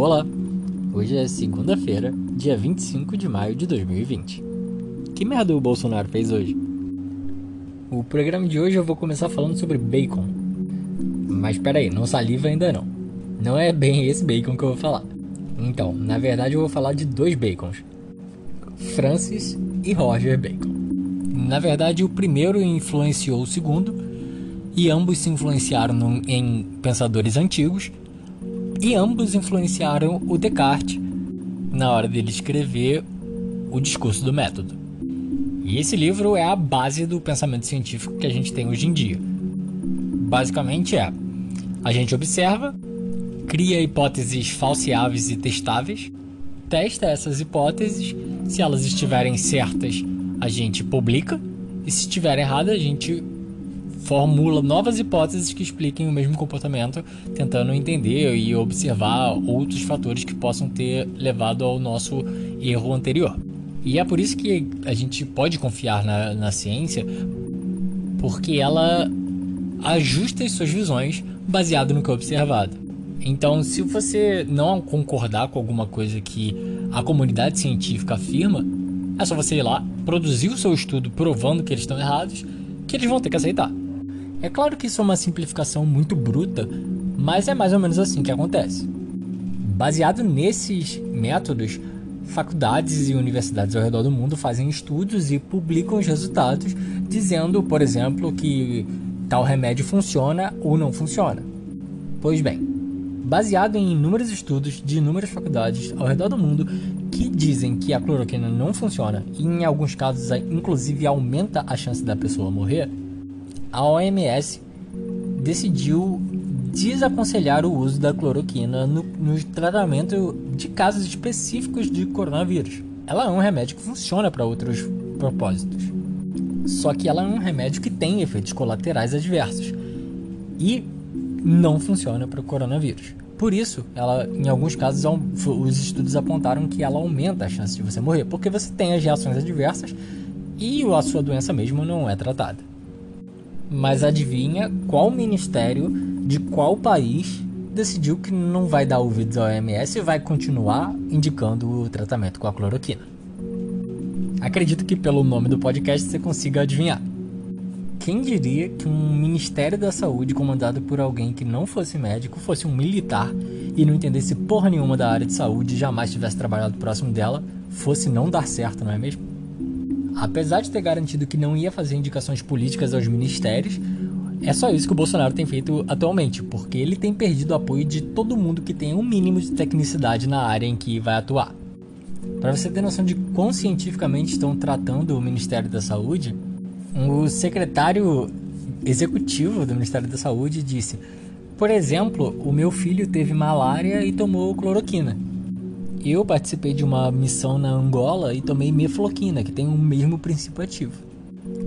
Olá! Hoje é segunda-feira, dia 25 de maio de 2020. Que merda o Bolsonaro fez hoje? O programa de hoje eu vou começar falando sobre bacon. Mas espera aí, não saliva ainda não. Não é bem esse bacon que eu vou falar. Então, na verdade eu vou falar de dois bacons. Francis e Roger Bacon. Na verdade, o primeiro influenciou o segundo, e ambos se influenciaram em pensadores antigos, e ambos influenciaram o Descartes na hora dele escrever o discurso do método. E esse livro é a base do pensamento científico que a gente tem hoje em dia. Basicamente é: a gente observa, cria hipóteses falseáveis e testáveis, testa essas hipóteses, se elas estiverem certas, a gente publica, e se estiver errada, a gente formula novas hipóteses que expliquem o mesmo comportamento, tentando entender e observar outros fatores que possam ter levado ao nosso erro anterior. E é por isso que a gente pode confiar na, na ciência, porque ela ajusta as suas visões baseado no que é observado. Então, se você não concordar com alguma coisa que a comunidade científica afirma, é só você ir lá, produzir o seu estudo provando que eles estão errados, que eles vão ter que aceitar. É claro que isso é uma simplificação muito bruta, mas é mais ou menos assim que acontece. Baseado nesses métodos, faculdades e universidades ao redor do mundo fazem estudos e publicam os resultados, dizendo, por exemplo, que tal remédio funciona ou não funciona. Pois bem, baseado em inúmeros estudos de inúmeras faculdades ao redor do mundo que dizem que a cloroquina não funciona e em alguns casos inclusive aumenta a chance da pessoa morrer, a OMS decidiu desaconselhar o uso da cloroquina no, no tratamento de casos específicos de coronavírus. Ela é um remédio que funciona para outros propósitos. Só que ela é um remédio que tem efeitos colaterais adversos e não funciona para o coronavírus. Por isso, ela, em alguns casos, os estudos apontaram que ela aumenta a chance de você morrer, porque você tem as reações adversas e a sua doença mesmo não é tratada. Mas adivinha qual ministério de qual país decidiu que não vai dar ouvidos ao OMS e vai continuar indicando o tratamento com a cloroquina? Acredito que pelo nome do podcast você consiga adivinhar. Quem diria que um Ministério da Saúde comandado por alguém que não fosse médico, fosse um militar e não entendesse porra nenhuma da área de saúde jamais tivesse trabalhado próximo dela, fosse não dar certo, não é mesmo? Apesar de ter garantido que não ia fazer indicações políticas aos ministérios, é só isso que o Bolsonaro tem feito atualmente, porque ele tem perdido o apoio de todo mundo que tem um mínimo de tecnicidade na área em que vai atuar. Para você ter noção de quão cientificamente estão tratando o Ministério da Saúde, o secretário executivo do Ministério da Saúde disse: Por exemplo, o meu filho teve malária e tomou cloroquina. Eu participei de uma missão na Angola e tomei mefloquina, que tem o mesmo princípio ativo.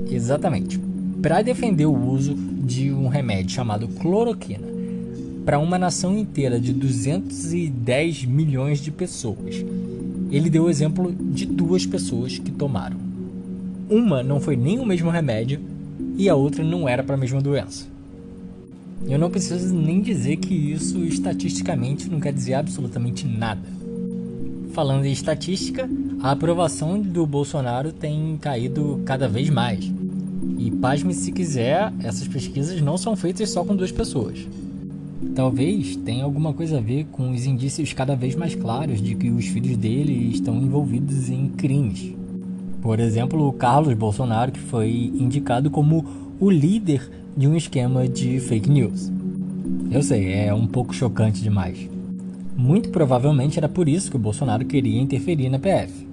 Exatamente. Para defender o uso de um remédio chamado cloroquina para uma nação inteira de 210 milhões de pessoas, ele deu o exemplo de duas pessoas que tomaram. Uma não foi nem o mesmo remédio e a outra não era para a mesma doença. Eu não preciso nem dizer que isso estatisticamente não quer dizer absolutamente nada. Falando em estatística, a aprovação do Bolsonaro tem caído cada vez mais. E pasme se quiser, essas pesquisas não são feitas só com duas pessoas. Talvez tenha alguma coisa a ver com os indícios cada vez mais claros de que os filhos dele estão envolvidos em crimes. Por exemplo, o Carlos Bolsonaro, que foi indicado como o líder de um esquema de fake news. Eu sei, é um pouco chocante demais. Muito provavelmente era por isso que o Bolsonaro queria interferir na PF.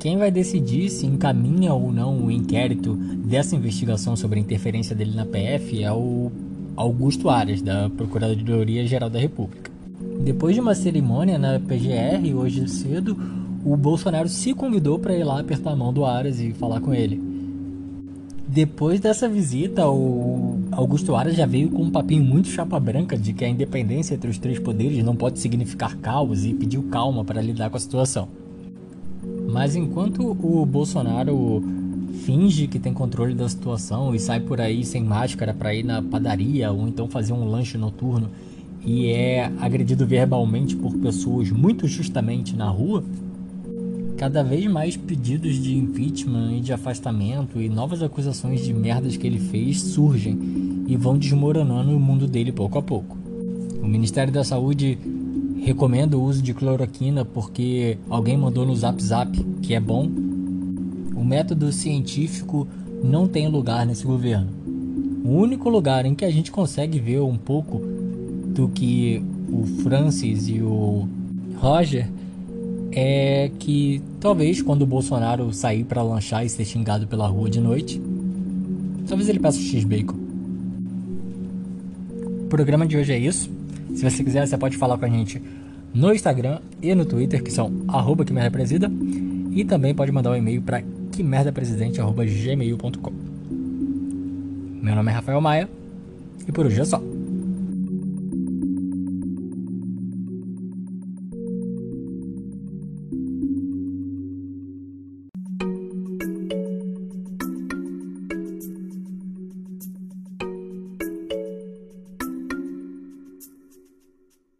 Quem vai decidir se encaminha ou não o inquérito dessa investigação sobre a interferência dele na PF é o Augusto Aras, da Procuradoria-Geral da República. Depois de uma cerimônia na PGR hoje cedo, o Bolsonaro se convidou para ir lá apertar a mão do Aras e falar com ele. Depois dessa visita, o Augusto Aras já veio com um papinho muito chapa branca de que a independência entre os três poderes não pode significar caos e pediu calma para lidar com a situação. Mas enquanto o Bolsonaro finge que tem controle da situação e sai por aí sem máscara para ir na padaria ou então fazer um lanche noturno e é agredido verbalmente por pessoas muito justamente na rua, cada vez mais pedidos de impeachment e de afastamento e novas acusações de merdas que ele fez surgem e vão desmoronando o mundo dele pouco a pouco. O Ministério da Saúde recomenda o uso de cloroquina porque alguém mandou no Zap Zap que é bom. O método científico não tem lugar nesse governo. O único lugar em que a gente consegue ver um pouco do que o Francis e o Roger é que talvez quando o Bolsonaro sair para lanchar e ser xingado pela rua de noite, talvez ele peça o X-Bacon. O programa de hoje é isso. Se você quiser, você pode falar com a gente no Instagram e no Twitter, que são arroba que merda presida, e também pode mandar um e-mail para que. Meu nome é Rafael Maia e por hoje é só.